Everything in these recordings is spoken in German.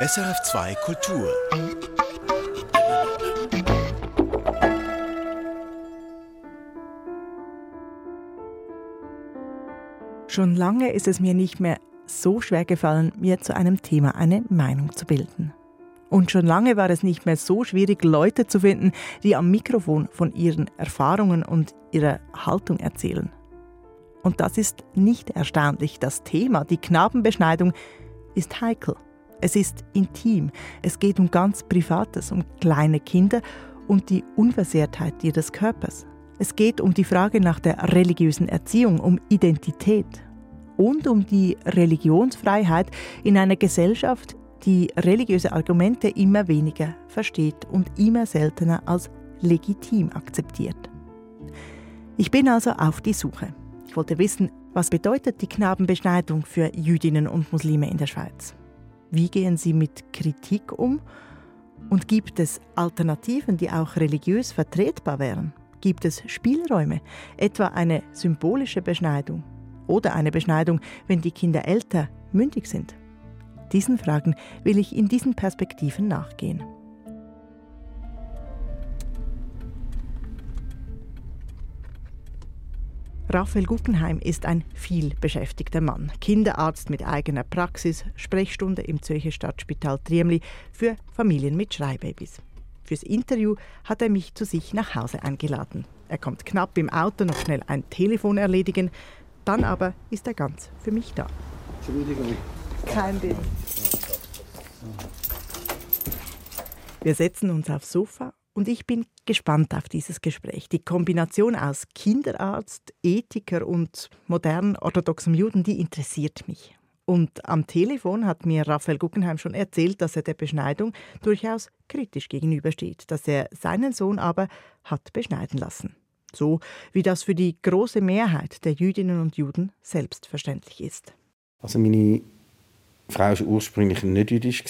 SRF2 Kultur. Schon lange ist es mir nicht mehr so schwer gefallen, mir zu einem Thema eine Meinung zu bilden. Und schon lange war es nicht mehr so schwierig, Leute zu finden, die am Mikrofon von ihren Erfahrungen und ihrer Haltung erzählen. Und das ist nicht erstaunlich. Das Thema, die Knabenbeschneidung, ist heikel. Es ist intim. Es geht um ganz Privates, um kleine Kinder und die Unversehrtheit ihres Körpers. Es geht um die Frage nach der religiösen Erziehung, um Identität und um die Religionsfreiheit in einer Gesellschaft, die religiöse Argumente immer weniger versteht und immer seltener als legitim akzeptiert. Ich bin also auf die Suche. Ich wollte wissen, was bedeutet die Knabenbeschneidung für Jüdinnen und Muslime in der Schweiz? Wie gehen sie mit Kritik um? Und gibt es Alternativen, die auch religiös vertretbar wären? Gibt es Spielräume, etwa eine symbolische Beschneidung oder eine Beschneidung, wenn die Kinder älter, mündig sind? Diesen Fragen will ich in diesen Perspektiven nachgehen. Raphael Guggenheim ist ein vielbeschäftigter Mann. Kinderarzt mit eigener Praxis, Sprechstunde im Zürcher Stadtspital Triemli für Familien mit Schreibabys. Fürs Interview hat er mich zu sich nach Hause eingeladen. Er kommt knapp im Auto noch schnell ein Telefon erledigen, dann aber ist er ganz für mich da. Entschuldigung. Kein Ding. Wir setzen uns aufs Sofa und ich bin gespannt auf dieses Gespräch. Die Kombination aus Kinderarzt, Ethiker und modern orthodoxem Juden, die interessiert mich. Und am Telefon hat mir Raphael Guggenheim schon erzählt, dass er der Beschneidung durchaus kritisch gegenübersteht, dass er seinen Sohn aber hat beschneiden lassen. So wie das für die große Mehrheit der Jüdinnen und Juden selbstverständlich ist. Also meine Frau war ursprünglich nicht jüdisch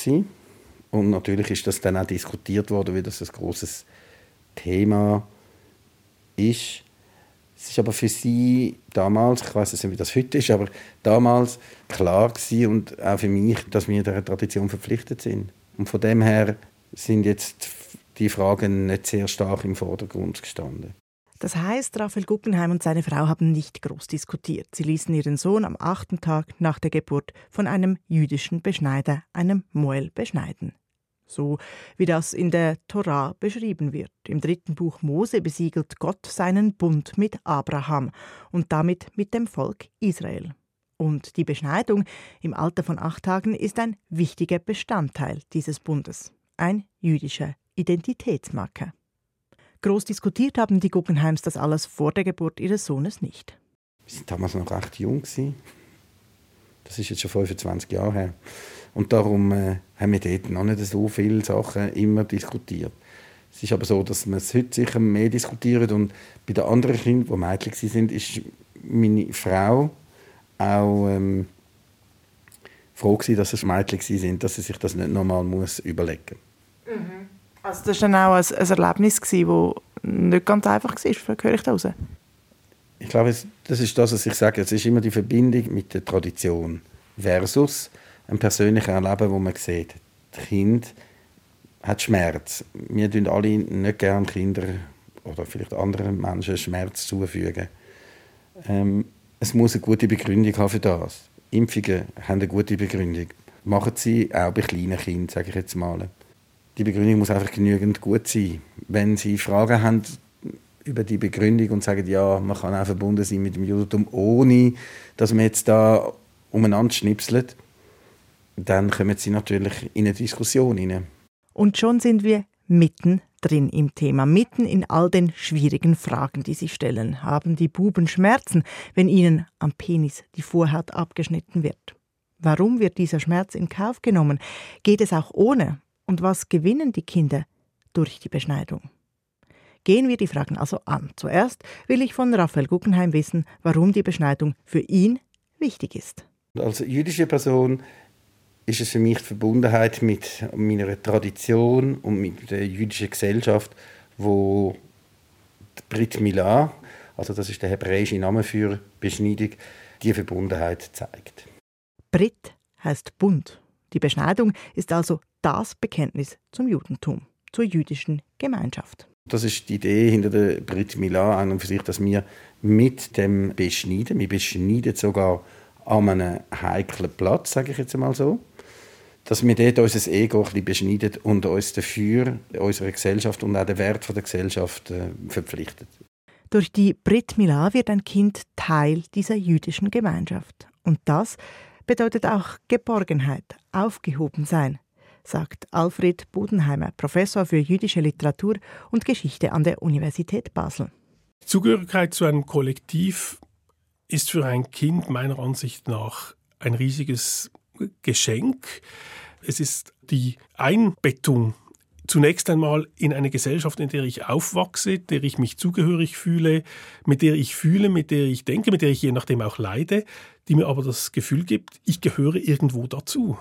und natürlich ist das dann auch diskutiert worden, wie das ein großes Thema ist. Es ist aber für sie damals, ich weiß nicht, wie das heute ist, aber damals klar gewesen und auch für mich, dass wir dieser Tradition verpflichtet sind. Und von dem her sind jetzt die Fragen nicht sehr stark im Vordergrund gestanden. Das heißt, Raphael Guggenheim und seine Frau haben nicht groß diskutiert. Sie ließen ihren Sohn am achten Tag nach der Geburt von einem jüdischen Beschneider, einem Moel, beschneiden. So wie das in der Torah beschrieben wird. Im dritten Buch Mose besiegelt Gott seinen Bund mit Abraham und damit mit dem Volk Israel. Und die Beschneidung im Alter von acht Tagen ist ein wichtiger Bestandteil dieses Bundes, ein jüdischer Identitätsmarker. Groß diskutiert haben die Guggenheims das alles vor der Geburt ihres Sohnes nicht. Wir waren damals noch recht jung. Das ist jetzt schon 25 Jahre her. Und darum äh, haben wir dort noch nicht so viele Sachen immer diskutiert. Es ist aber so, dass man es heute sicher mehr diskutiert. Und bei den anderen Kindern, die Mädchen sind, ist meine Frau auch ähm, froh gewesen, dass es Mädchen sind, dass sie sich das nicht nochmal überlegen muss. Mhm. Also das war dann auch ein, ein Erlebnis, das nicht ganz einfach war, höre ich da raus? Ich glaube, das ist das, was ich sage. Es ist immer die Verbindung mit der Tradition versus ein persönliches Erleben, wo man sieht, das Kind hat Schmerz. Wir tun alle nicht gerne Kinder oder vielleicht anderen Menschen Schmerz zufügen. Ähm, es muss eine gute Begründung haben für das. Impfungen haben eine gute Begründung. Machen sie auch bei kleinen Kindern, sage ich jetzt mal. Die Begründung muss einfach genügend gut sein. Wenn Sie Fragen haben über die Begründung und sagen, ja, man kann auch verbunden sein mit dem Judentum, ohne dass man jetzt da umeinander schnipselt, dann kommen sie natürlich in eine Diskussion hinein. Und schon sind wir mitten drin im Thema, mitten in all den schwierigen Fragen, die sie stellen. Haben die Buben Schmerzen, wenn ihnen am Penis die Vorhaut abgeschnitten wird? Warum wird dieser Schmerz in Kauf genommen? Geht es auch ohne? Und was gewinnen die Kinder durch die Beschneidung? Gehen wir die Fragen also an. Zuerst will ich von Raphael Guggenheim wissen, warum die Beschneidung für ihn wichtig ist. Als jüdische Person ist es für mich die Verbundenheit mit meiner Tradition und mit der jüdischen Gesellschaft, wo Brit Milah, also das ist der hebräische Name für Beschneidung, die Verbundenheit zeigt. Brit heißt Bund. Die Beschneidung ist also das Bekenntnis zum Judentum, zur jüdischen Gemeinschaft. Das ist die Idee hinter der Brit Milan an und für sich, dass wir mit dem beschneiden, wir beschneiden sogar an einem heiklen Platz, sage ich jetzt einmal so, dass wir dort unser Ego ein bisschen beschneiden und uns dafür unsere Gesellschaft und auch den Wert der Gesellschaft äh, verpflichtet. Durch die Brit Milah wird ein Kind Teil dieser jüdischen Gemeinschaft. Und das bedeutet auch Geborgenheit, aufgehoben sein, sagt Alfred Bodenheimer, Professor für jüdische Literatur und Geschichte an der Universität Basel. Zugehörigkeit zu einem Kollektiv ist für ein Kind meiner Ansicht nach ein riesiges Geschenk. Es ist die Einbettung zunächst einmal in eine Gesellschaft, in der ich aufwachse, der ich mich zugehörig fühle, mit der ich fühle, mit der ich denke, mit der ich je nachdem auch leide, die mir aber das Gefühl gibt, ich gehöre irgendwo dazu.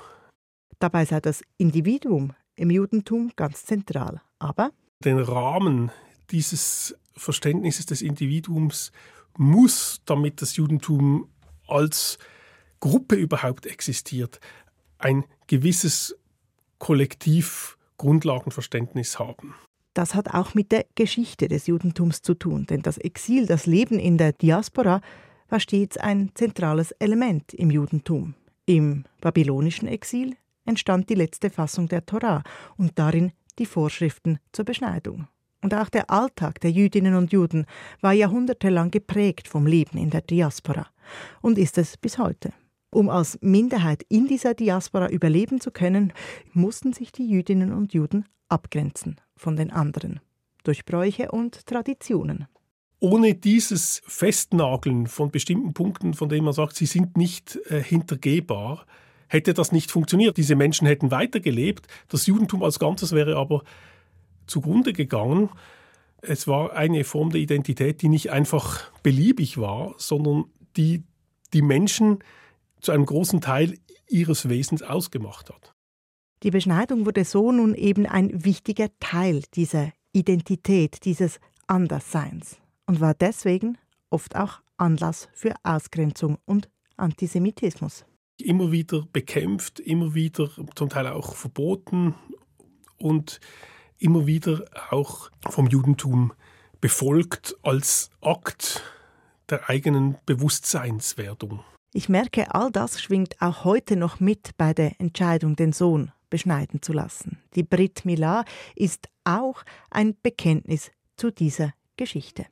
Dabei sei das Individuum im Judentum ganz zentral. Aber den Rahmen dieses Verständnisses des Individuums muss, damit das Judentum als Gruppe überhaupt existiert, ein gewisses Kollektivgrundlagenverständnis haben. Das hat auch mit der Geschichte des Judentums zu tun, denn das Exil, das Leben in der Diaspora, war stets ein zentrales Element im Judentum. Im babylonischen Exil entstand die letzte Fassung der Torah und darin die Vorschriften zur Beschneidung. Und auch der Alltag der Jüdinnen und Juden war jahrhundertelang geprägt vom Leben in der Diaspora und ist es bis heute. Um als Minderheit in dieser Diaspora überleben zu können, mussten sich die Jüdinnen und Juden abgrenzen von den anderen durch Bräuche und Traditionen. Ohne dieses Festnageln von bestimmten Punkten, von denen man sagt, sie sind nicht äh, hintergehbar, hätte das nicht funktioniert. Diese Menschen hätten weitergelebt, das Judentum als Ganzes wäre aber zugrunde gegangen. Es war eine Form der Identität, die nicht einfach beliebig war, sondern die die Menschen zu einem großen Teil ihres Wesens ausgemacht hat. Die Beschneidung wurde so nun eben ein wichtiger Teil dieser Identität, dieses Andersseins und war deswegen oft auch Anlass für Ausgrenzung und Antisemitismus. Immer wieder bekämpft, immer wieder zum Teil auch verboten und immer wieder auch vom Judentum befolgt als Akt der eigenen Bewusstseinswerdung. Ich merke, all das schwingt auch heute noch mit bei der Entscheidung, den Sohn beschneiden zu lassen. Die Brit Milah ist auch ein Bekenntnis zu dieser Geschichte.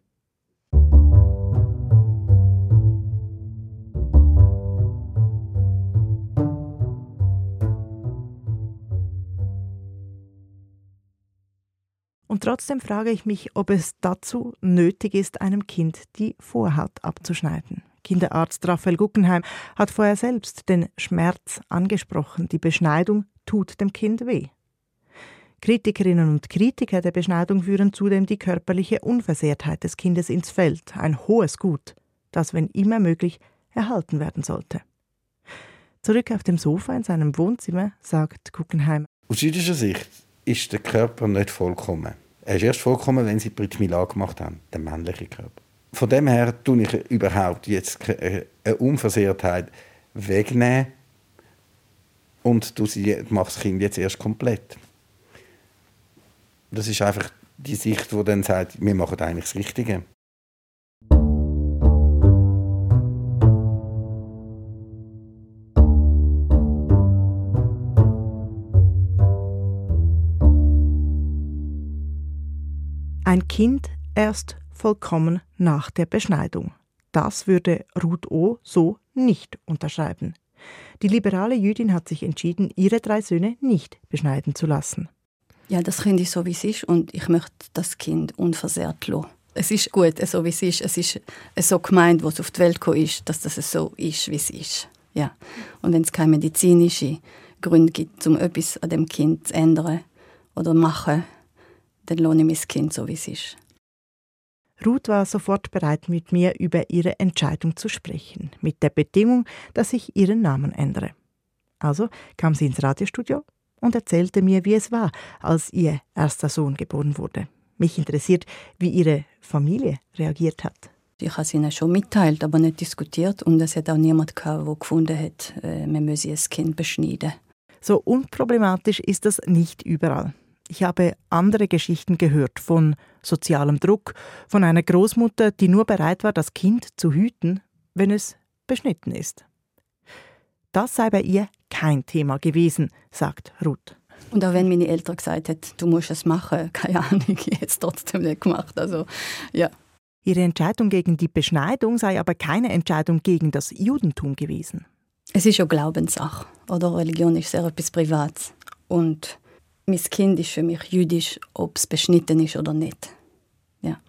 Und trotzdem frage ich mich, ob es dazu nötig ist, einem Kind die Vorhaut abzuschneiden. Kinderarzt Raphael Guggenheim hat vorher selbst den Schmerz angesprochen. Die Beschneidung tut dem Kind weh. Kritikerinnen und Kritiker der Beschneidung führen zudem die körperliche Unversehrtheit des Kindes ins Feld, ein hohes Gut, das, wenn immer möglich, erhalten werden sollte. Zurück auf dem Sofa in seinem Wohnzimmer sagt Guggenheim. Aus jüdischer Sicht ist der Körper nicht vollkommen. Er ist erst vollkommen, wenn sie Brit Milah gemacht haben, der männliche Körper. Von dem her tue ich überhaupt jetzt äh, eine Unversehrtheit wegnehmen und du mache das Kind jetzt erst komplett. Das ist einfach die Sicht, die dann sagt, wir machen eigentlich das Richtige. Kind erst vollkommen nach der Beschneidung. Das würde Ruth O. so nicht unterschreiben. Die liberale Jüdin hat sich entschieden, ihre drei Söhne nicht beschneiden zu lassen. Ja, das Kind ist so, wie es ist und ich möchte das Kind unversehrt lassen. Es ist gut, so wie es ist. Es ist so gemeint, wo es auf die Welt gekommen ist, dass das so ist, wie es ist. Ja. Und wenn es keine medizinischen Gründe gibt, um etwas an dem Kind zu ändern oder zu machen, dann lohne ich mein Kind so, wie es ist. Ruth war sofort bereit, mit mir über ihre Entscheidung zu sprechen, mit der Bedingung, dass ich ihren Namen ändere. Also kam sie ins Radiostudio und erzählte mir, wie es war, als ihr erster Sohn geboren wurde. Mich interessiert, wie ihre Familie reagiert hat. Ich habe es ihnen schon mitteilt, aber nicht diskutiert und es hat auch niemand gehabt, der gefunden hat, äh, wir müssen ein Kind beschneiden. So unproblematisch ist das nicht überall. Ich habe andere Geschichten gehört von sozialem Druck, von einer Großmutter, die nur bereit war, das Kind zu hüten, wenn es beschnitten ist. Das sei bei ihr kein Thema gewesen, sagt Ruth. Und auch wenn meine Eltern gesagt hätten, du musst es machen, keine Ahnung, ich hätte es trotzdem nicht gemacht. Also, ja. Ihre Entscheidung gegen die Beschneidung sei aber keine Entscheidung gegen das Judentum gewesen. Es ist ja Glaubenssache, oder? Religion ist sehr etwas Privates. Und mein Kind ist für mich jüdisch, ob es beschnitten ist oder nicht. Ja.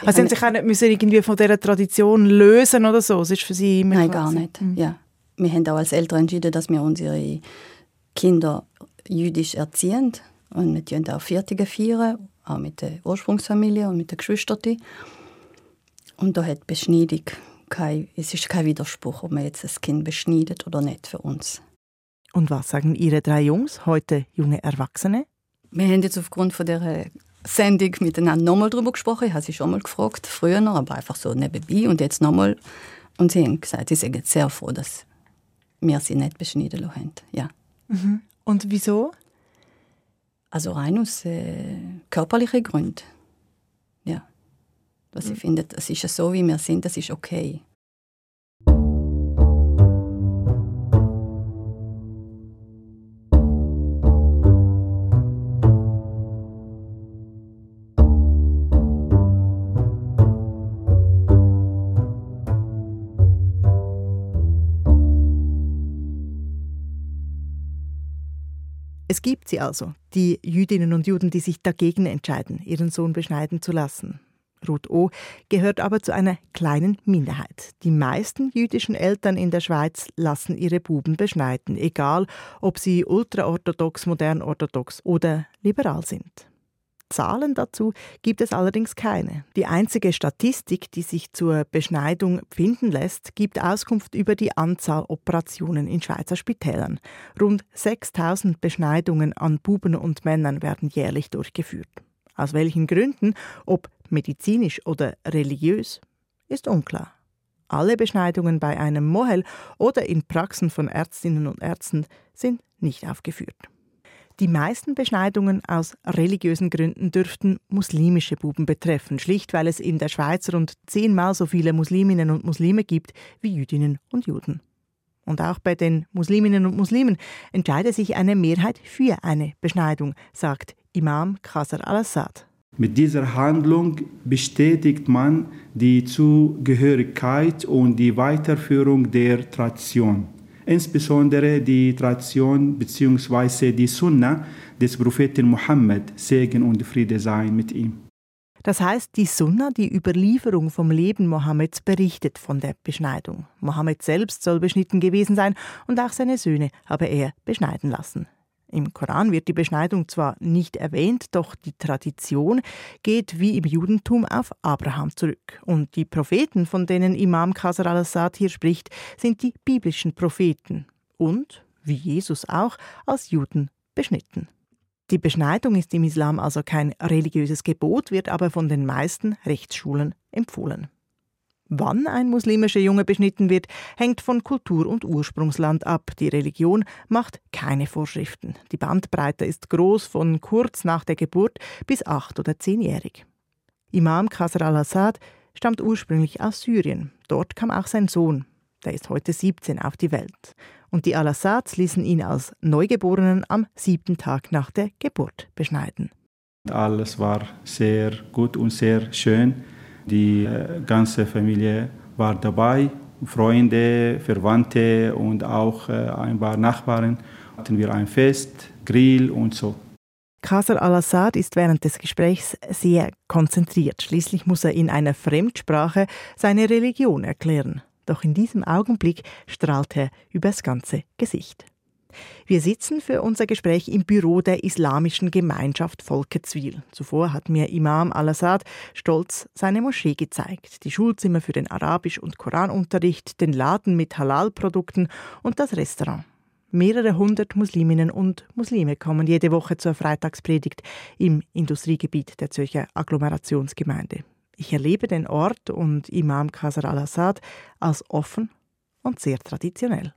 Also Sie haben sich auch nicht müssen irgendwie von dieser Tradition lösen oder so? Es ist für Sie immer Nein, gar nicht. Mhm. Ja. Wir haben auch als Eltern entschieden, dass wir unsere Kinder jüdisch erziehen. Und wir feiern auch Viertige feiern, auch mit der Ursprungsfamilie und mit den Geschwistern. Und da hat Beschneidung kein, es ist kein Widerspruch, ob man jetzt das Kind beschneidet oder nicht für uns. Und was sagen Ihre drei Jungs, heute junge Erwachsene? Wir haben jetzt aufgrund von der Sendung miteinander nochmal darüber gesprochen. Ich habe sie schon mal gefragt, früher noch, aber einfach so nebenbei und jetzt nochmal. Und sie haben gesagt, sie sind sehr froh, dass wir sie nicht beschneiden haben. Ja. Mhm. Und wieso? Also rein aus äh, körperlichen Gründen. Ja. Was mhm. ich finde, es ist ja so, wie wir sind, das ist okay. Es gibt sie also, die Jüdinnen und Juden, die sich dagegen entscheiden, ihren Sohn beschneiden zu lassen. Ruth O. gehört aber zu einer kleinen Minderheit. Die meisten jüdischen Eltern in der Schweiz lassen ihre Buben beschneiden, egal ob sie ultraorthodox, modern orthodox oder liberal sind. Zahlen dazu gibt es allerdings keine. Die einzige Statistik, die sich zur Beschneidung finden lässt, gibt Auskunft über die Anzahl Operationen in Schweizer Spitälern. Rund 6000 Beschneidungen an Buben und Männern werden jährlich durchgeführt. Aus welchen Gründen, ob medizinisch oder religiös, ist unklar. Alle Beschneidungen bei einem Mohel oder in Praxen von Ärztinnen und Ärzten sind nicht aufgeführt. Die meisten Beschneidungen aus religiösen Gründen dürften muslimische Buben betreffen, schlicht weil es in der Schweiz rund zehnmal so viele Musliminnen und Muslime gibt wie Jüdinnen und Juden. Und auch bei den Musliminnen und Muslimen entscheidet sich eine Mehrheit für eine Beschneidung, sagt Imam Qasar al-Assad. Mit dieser Handlung bestätigt man die Zugehörigkeit und die Weiterführung der Tradition insbesondere die Tradition bzw. die Sunna des Propheten Mohammed, Segen und Friede sein mit ihm. Das heißt, die Sunna, die Überlieferung vom Leben Mohammeds, berichtet von der Beschneidung. Mohammed selbst soll beschnitten gewesen sein und auch seine Söhne habe er beschneiden lassen. Im Koran wird die Beschneidung zwar nicht erwähnt, doch die Tradition geht wie im Judentum auf Abraham zurück. Und die Propheten, von denen Imam Qasar al-Assad hier spricht, sind die biblischen Propheten und, wie Jesus auch, als Juden beschnitten. Die Beschneidung ist im Islam also kein religiöses Gebot, wird aber von den meisten Rechtsschulen empfohlen. Wann ein muslimischer Junge beschnitten wird, hängt von Kultur und Ursprungsland ab. Die Religion macht keine Vorschriften. Die Bandbreite ist groß von kurz nach der Geburt bis acht- oder zehnjährig. Imam Qasr al-Assad stammt ursprünglich aus Syrien. Dort kam auch sein Sohn. Der ist heute 17 auf die Welt. Und die al-Assads ließen ihn als Neugeborenen am siebten Tag nach der Geburt beschneiden. Alles war sehr gut und sehr schön. Die äh, ganze Familie war dabei, Freunde, Verwandte und auch äh, ein paar Nachbarn. Hatten wir ein Fest, Grill und so. Qasar al-Assad ist während des Gesprächs sehr konzentriert. Schließlich muss er in einer Fremdsprache seine Religion erklären. Doch in diesem Augenblick strahlt er übers ganze Gesicht. Wir sitzen für unser Gespräch im Büro der Islamischen Gemeinschaft Folkezwil. Zuvor hat mir Imam al-Assad stolz seine Moschee gezeigt, die Schulzimmer für den Arabisch- und Koranunterricht, den Laden mit Halal-Produkten und das Restaurant. Mehrere hundert Musliminnen und Muslime kommen jede Woche zur Freitagspredigt im Industriegebiet der Zürcher Agglomerationsgemeinde. Ich erlebe den Ort und Imam Qasar al-Assad als offen und sehr traditionell.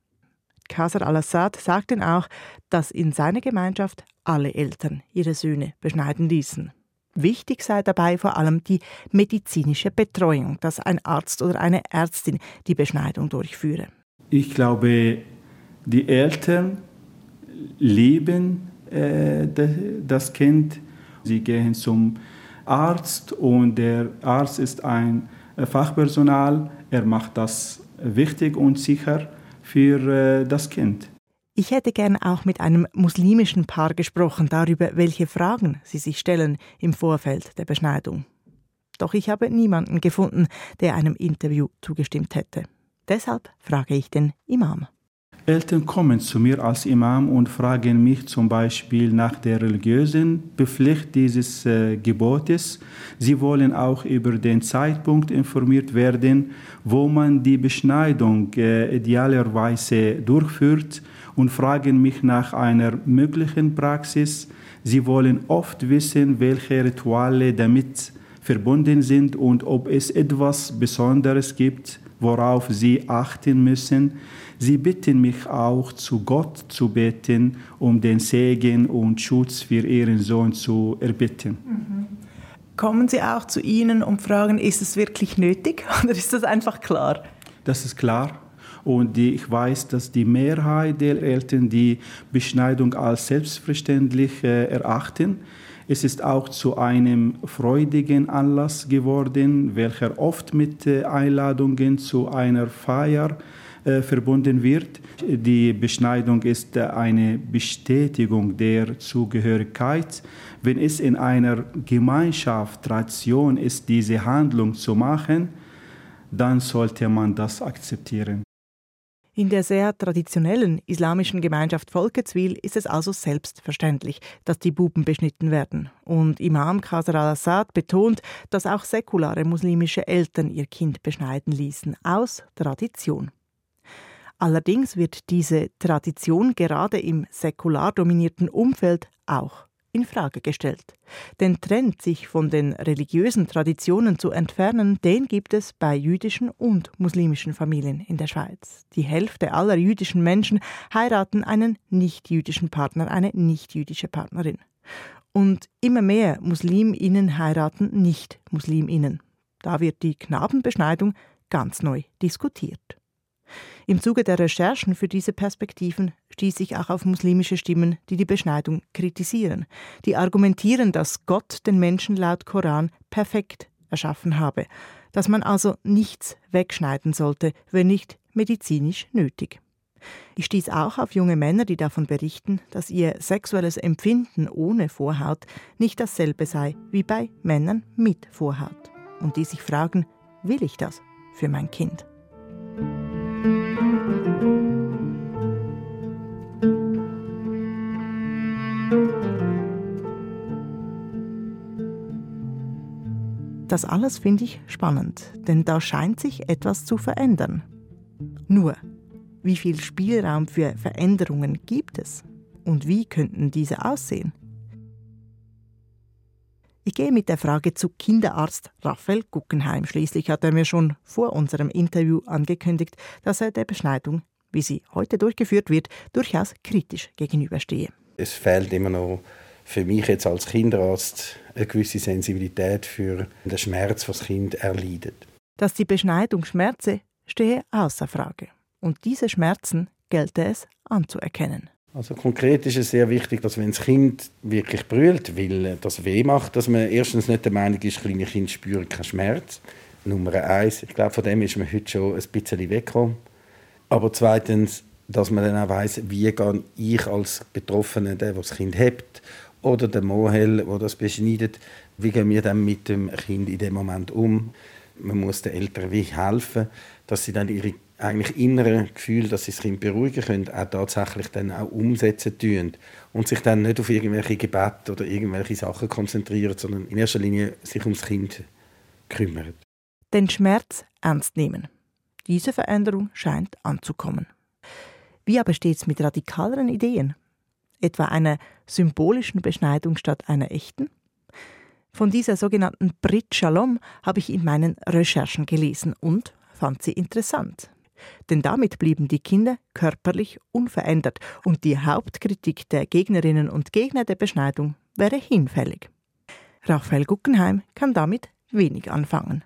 Qasar al-Assad sagt denn auch, dass in seiner Gemeinschaft alle Eltern ihre Söhne beschneiden ließen. Wichtig sei dabei vor allem die medizinische Betreuung, dass ein Arzt oder eine Ärztin die Beschneidung durchführe. Ich glaube, die Eltern lieben äh, das Kind. Sie gehen zum Arzt und der Arzt ist ein Fachpersonal. Er macht das wichtig und sicher für äh, das Kind. Ich hätte gern auch mit einem muslimischen Paar gesprochen darüber, welche Fragen sie sich stellen im Vorfeld der Beschneidung. Doch ich habe niemanden gefunden, der einem Interview zugestimmt hätte. Deshalb frage ich den Imam. Eltern kommen zu mir als Imam und fragen mich zum Beispiel nach der religiösen Bepflicht dieses äh, Gebotes. Sie wollen auch über den Zeitpunkt informiert werden, wo man die Beschneidung äh, idealerweise durchführt und fragen mich nach einer möglichen Praxis. Sie wollen oft wissen, welche Rituale damit verbunden sind und ob es etwas Besonderes gibt, worauf sie achten müssen. Sie bitten mich auch, zu Gott zu beten, um den Segen und Schutz für ihren Sohn zu erbitten. Mhm. Kommen Sie auch zu Ihnen und fragen, ist es wirklich nötig oder ist das einfach klar? Das ist klar. Und ich weiß, dass die Mehrheit der Eltern die Beschneidung als selbstverständlich äh, erachten. Es ist auch zu einem freudigen Anlass geworden, welcher oft mit äh, Einladungen zu einer Feier äh, verbunden wird. Die Beschneidung ist eine Bestätigung der Zugehörigkeit. Wenn es in einer Gemeinschaft Tradition ist, diese Handlung zu machen, dann sollte man das akzeptieren. In der sehr traditionellen islamischen Gemeinschaft Volketswil ist es also selbstverständlich, dass die Buben beschnitten werden. Und Imam Qasar al-Assad betont, dass auch säkulare muslimische Eltern ihr Kind beschneiden ließen, aus Tradition. Allerdings wird diese Tradition gerade im säkular dominierten Umfeld auch in Frage gestellt. Den Trend, sich von den religiösen Traditionen zu entfernen, den gibt es bei jüdischen und muslimischen Familien in der Schweiz. Die Hälfte aller jüdischen Menschen heiraten einen nicht-jüdischen Partner, eine nicht-jüdische Partnerin. Und immer mehr Musliminnen heiraten Nicht-Musliminnen. Da wird die Knabenbeschneidung ganz neu diskutiert. Im Zuge der Recherchen für diese Perspektiven stieß ich auch auf muslimische Stimmen, die die Beschneidung kritisieren, die argumentieren, dass Gott den Menschen laut Koran perfekt erschaffen habe, dass man also nichts wegschneiden sollte, wenn nicht medizinisch nötig. Ich stieß auch auf junge Männer, die davon berichten, dass ihr sexuelles Empfinden ohne Vorhaut nicht dasselbe sei wie bei Männern mit Vorhaut und die sich fragen, will ich das für mein Kind? Das alles finde ich spannend, denn da scheint sich etwas zu verändern. Nur, wie viel Spielraum für Veränderungen gibt es? Und wie könnten diese aussehen? Ich gehe mit der Frage zu Kinderarzt Raphael Guggenheim. Schließlich hat er mir schon vor unserem Interview angekündigt, dass er der Beschneidung, wie sie heute durchgeführt wird, durchaus kritisch gegenüberstehe. Es fehlt immer noch für mich jetzt als Kinderarzt eine gewisse Sensibilität für den Schmerz, was das Kind erleidet. Dass die Beschneidung schmerze, stehe außer Frage. Und diese Schmerzen gelte es anzuerkennen. Also konkret ist es sehr wichtig, dass wenn das Kind wirklich brüllt, weil das weh macht, dass man erstens nicht der Meinung ist, kleine Kinder spüren keinen Schmerz. Nummer eins, ich glaube, von dem ist man heute schon ein bisschen weggekommen. Aber zweitens, dass man dann auch weiss, wie gehe ich als Betroffener, der, der das Kind hat, oder der Mohel, der das beschneidet, wie gehen wir dann mit dem Kind in dem Moment um? Man muss den Eltern wie helfen, dass sie dann ihre eigentlich inneren Gefühle, dass sie das Kind beruhigen können, auch tatsächlich dann auch umsetzen tun und sich dann nicht auf irgendwelche Gebete oder irgendwelche Sachen konzentrieren, sondern in erster Linie sich ums Kind kümmern. Den Schmerz ernst nehmen. Diese Veränderung scheint anzukommen. Wie aber steht es mit radikaleren Ideen? Etwa einer symbolischen Beschneidung statt einer echten? Von dieser sogenannten Brit Shalom habe ich in meinen Recherchen gelesen und fand sie interessant. Denn damit blieben die Kinder körperlich unverändert und die Hauptkritik der Gegnerinnen und Gegner der Beschneidung wäre hinfällig. Raphael Guggenheim kann damit wenig anfangen.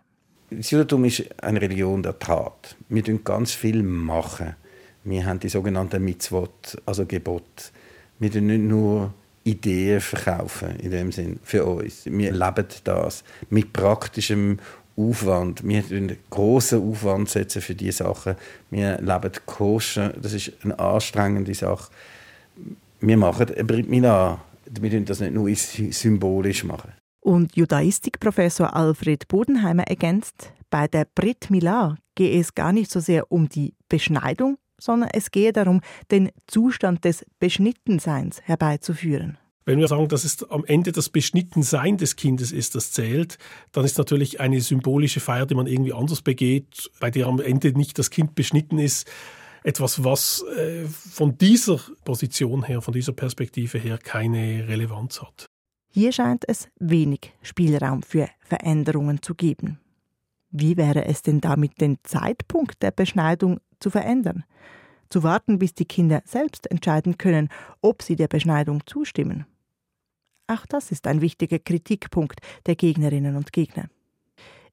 Das Judentum ist eine Religion der Tat. Wir tun ganz viel machen. Wir haben die sogenannten Mitzvot, also Gebot. Wir tun nicht nur Ideen verkaufen, in dem Sinn, für uns. Wir leben das mit praktischem Aufwand. Wir setzen großen Aufwand setzen für diese Sachen. Wir leben koscher. Das ist eine anstrengende Sache. Wir machen Brit Milah. Wir tun das nicht nur symbolisch machen. Und Judaistikprofessor Alfred Bodenheimer ergänzt, bei der Brit Milah gehe es gar nicht so sehr um die Beschneidung, sondern es gehe darum, den Zustand des Beschnittenseins herbeizuführen. Wenn wir sagen, dass es am Ende das Beschnittensein des Kindes ist, das zählt, dann ist natürlich eine symbolische Feier, die man irgendwie anders begeht, bei der am Ende nicht das Kind beschnitten ist, etwas, was äh, von dieser Position her, von dieser Perspektive her keine Relevanz hat. Hier scheint es wenig Spielraum für Veränderungen zu geben. Wie wäre es denn damit, den Zeitpunkt der Beschneidung zu verändern? Zu warten, bis die Kinder selbst entscheiden können, ob sie der Beschneidung zustimmen? Auch das ist ein wichtiger Kritikpunkt der Gegnerinnen und Gegner.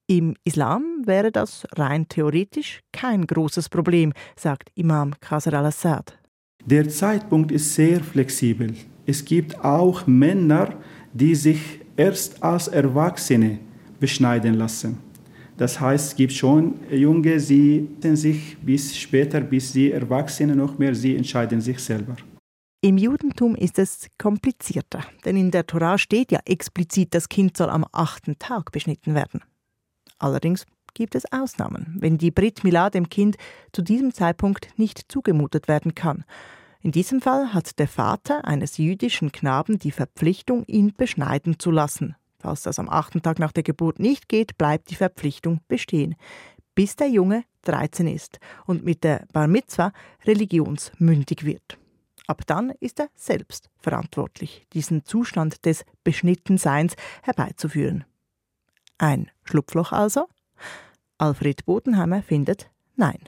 Im Islam wäre das rein theoretisch kein großes Problem, sagt Imam Qasr al-Assad. Der Zeitpunkt ist sehr flexibel. Es gibt auch Männer, die sich erst als Erwachsene beschneiden lassen. Das heißt, es gibt schon Junge, sie sich bis später, bis sie Erwachsene noch mehr, sie entscheiden sich selber. Im Judentum ist es komplizierter, denn in der Tora steht ja explizit, das Kind soll am achten Tag beschnitten werden. Allerdings gibt es Ausnahmen, wenn die Brit Milah dem Kind zu diesem Zeitpunkt nicht zugemutet werden kann. In diesem Fall hat der Vater eines jüdischen Knaben die Verpflichtung, ihn beschneiden zu lassen. Falls das am achten Tag nach der Geburt nicht geht, bleibt die Verpflichtung bestehen, bis der Junge 13 ist und mit der Bar Mitzwa religionsmündig wird. Ab dann ist er selbst verantwortlich, diesen Zustand des Beschnittenseins herbeizuführen. Ein Schlupfloch also? Alfred Bodenheimer findet Nein.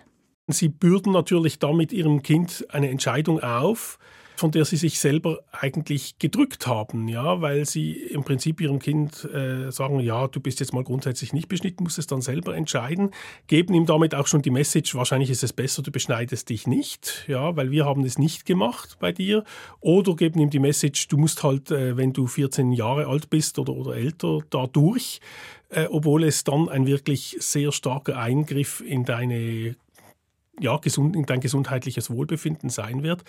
Sie bürden natürlich damit ihrem Kind eine Entscheidung auf, von der sie sich selber eigentlich gedrückt haben, ja, weil sie im Prinzip ihrem Kind äh, sagen, ja, du bist jetzt mal grundsätzlich nicht beschnitten, musst es dann selber entscheiden, geben ihm damit auch schon die Message, wahrscheinlich ist es besser, du beschneidest dich nicht, ja, weil wir haben es nicht gemacht bei dir, oder geben ihm die Message, du musst halt, äh, wenn du 14 Jahre alt bist oder, oder älter, da durch, äh, obwohl es dann ein wirklich sehr starker Eingriff in deine ja, gesund, in dein gesundheitliches Wohlbefinden sein wird.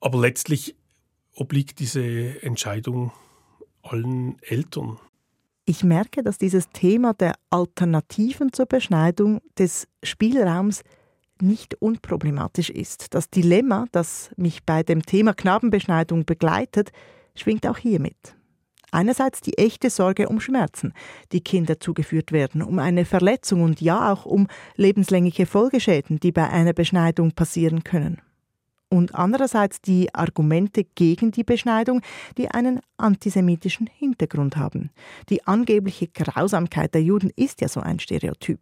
Aber letztlich obliegt diese Entscheidung allen Eltern. Ich merke, dass dieses Thema der Alternativen zur Beschneidung des Spielraums nicht unproblematisch ist. Das Dilemma, das mich bei dem Thema Knabenbeschneidung begleitet, schwingt auch hier mit. Einerseits die echte Sorge um Schmerzen, die Kinder zugeführt werden, um eine Verletzung und ja auch um lebenslängliche Folgeschäden, die bei einer Beschneidung passieren können und andererseits die Argumente gegen die Beschneidung, die einen antisemitischen Hintergrund haben. Die angebliche Grausamkeit der Juden ist ja so ein Stereotyp.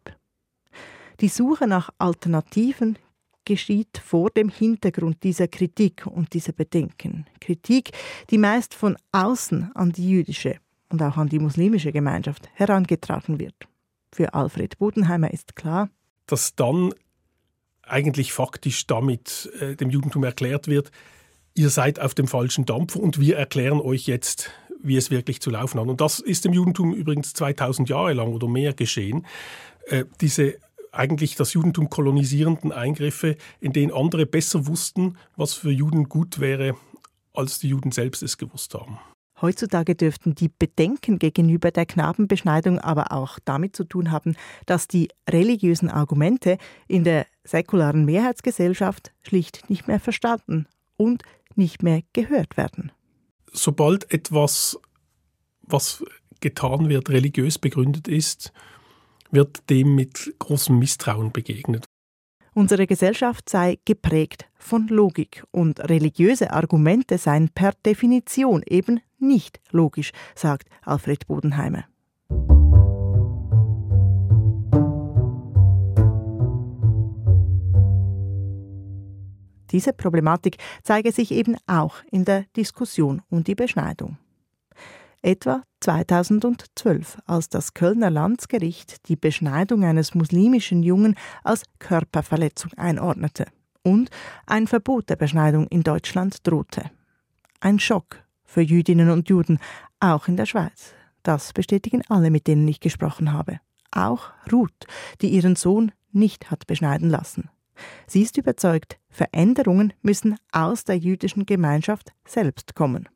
Die Suche nach Alternativen geschieht vor dem Hintergrund dieser Kritik und dieser Bedenken. Kritik, die meist von außen an die jüdische und auch an die muslimische Gemeinschaft herangetragen wird. Für Alfred Bodenheimer ist klar, dass dann eigentlich faktisch damit äh, dem Judentum erklärt wird, ihr seid auf dem falschen Dampfer und wir erklären euch jetzt, wie es wirklich zu laufen hat. Und das ist im Judentum übrigens 2000 Jahre lang oder mehr geschehen. Äh, diese eigentlich das Judentum kolonisierenden Eingriffe, in denen andere besser wussten, was für Juden gut wäre, als die Juden selbst es gewusst haben. Heutzutage dürften die Bedenken gegenüber der Knabenbeschneidung aber auch damit zu tun haben, dass die religiösen Argumente in der säkularen Mehrheitsgesellschaft schlicht nicht mehr verstanden und nicht mehr gehört werden. Sobald etwas, was getan wird, religiös begründet ist, wird dem mit großem Misstrauen begegnet. Unsere Gesellschaft sei geprägt von Logik und religiöse Argumente seien per Definition eben nicht logisch, sagt Alfred Bodenheimer. Diese Problematik zeige sich eben auch in der Diskussion um die Beschneidung. Etwa 2012, als das Kölner Landsgericht die Beschneidung eines muslimischen Jungen als Körperverletzung einordnete und ein Verbot der Beschneidung in Deutschland drohte. Ein Schock für Jüdinnen und Juden, auch in der Schweiz. Das bestätigen alle, mit denen ich gesprochen habe. Auch Ruth, die ihren Sohn nicht hat beschneiden lassen. Sie ist überzeugt, Veränderungen müssen aus der jüdischen Gemeinschaft selbst kommen.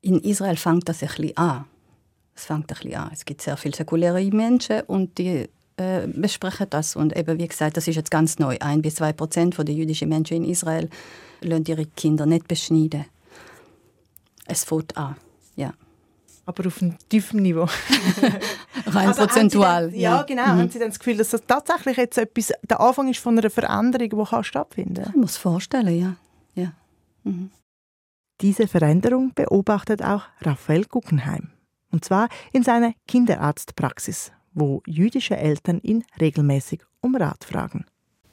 In Israel fängt das ein bisschen an. Es fängt ein bisschen an. Es gibt sehr viele säkuläre Menschen und die äh, besprechen das. Und eben, wie gesagt, das ist jetzt ganz neu. Ein bis zwei Prozent der jüdischen Menschen in Israel lassen ihre Kinder nicht beschneiden. Es fängt an, ja. Aber auf einem tiefen Niveau. Rein also prozentual. Dann, ja, ja, genau. Mhm. Haben Sie dann das Gefühl, dass das tatsächlich jetzt etwas, der Anfang ist von einer Veränderung, die kann stattfinden kann? Ich muss vorstellen, ja. ja. Mhm. Diese Veränderung beobachtet auch Raphael Guggenheim. Und zwar in seiner Kinderarztpraxis, wo jüdische Eltern ihn regelmäßig um Rat fragen.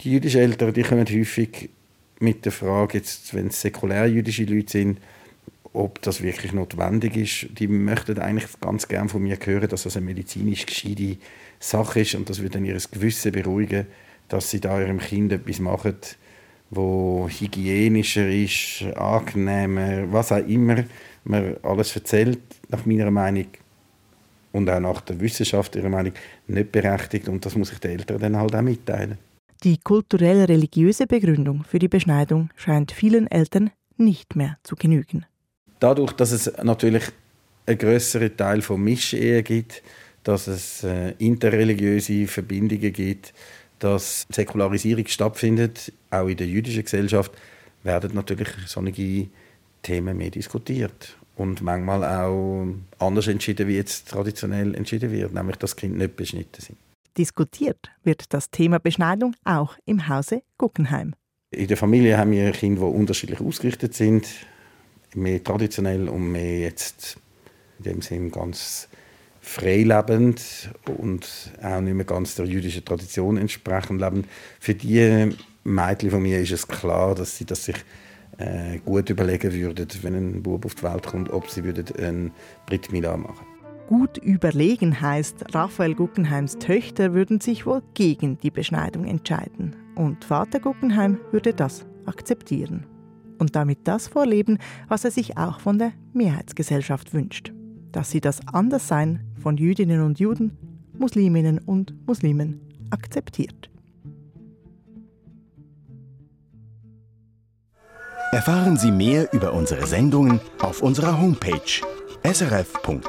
Die jüdischen Eltern die kommen häufig mit der Frage, jetzt, wenn es säkulär jüdische Leute sind, ob das wirklich notwendig ist. Die möchten eigentlich ganz gern von mir hören, dass das eine medizinisch gescheite Sache ist und das würde dann ihr Gewissen beruhigen, dass sie da ihrem Kind etwas machen, wo hygienischer ist, angenehmer, was auch immer man alles erzählt, nach meiner Meinung und auch nach der Wissenschaft ihrer Meinung nicht berechtigt und das muss ich den Eltern dann halt auch mitteilen. Die kulturell-religiöse Begründung für die Beschneidung scheint vielen Eltern nicht mehr zu genügen. Dadurch, dass es natürlich einen größeren Teil von Mischehe gibt, dass es äh, interreligiöse Verbindungen gibt, dass Säkularisierung stattfindet, auch in der jüdischen Gesellschaft, werden natürlich solche Themen mehr diskutiert und manchmal auch anders entschieden, wie jetzt traditionell entschieden wird, nämlich dass Kinder nicht beschnitten sind. Diskutiert wird das Thema Beschneidung auch im Hause Guggenheim. In der Familie haben wir Kinder, die unterschiedlich ausgerichtet sind, mehr traditionell und mehr jetzt in dem Sinn ganz freilebend und auch nicht mehr ganz der jüdischen Tradition entsprechend leben. Für die Mädchen von mir ist es klar, dass sie das sich äh, gut überlegen würden, wenn ein Bub auf die Welt kommt, ob sie würden ein Brit Mila machen. Gut überlegen heißt, Raphael Guggenheims Töchter würden sich wohl gegen die Beschneidung entscheiden. Und Vater Guggenheim würde das akzeptieren. Und damit das vorleben, was er sich auch von der Mehrheitsgesellschaft wünscht. Dass sie das Anderssein von Jüdinnen und Juden, Musliminnen und Muslimen akzeptiert. Erfahren Sie mehr über unsere Sendungen auf unserer Homepage srf.ch-kultur.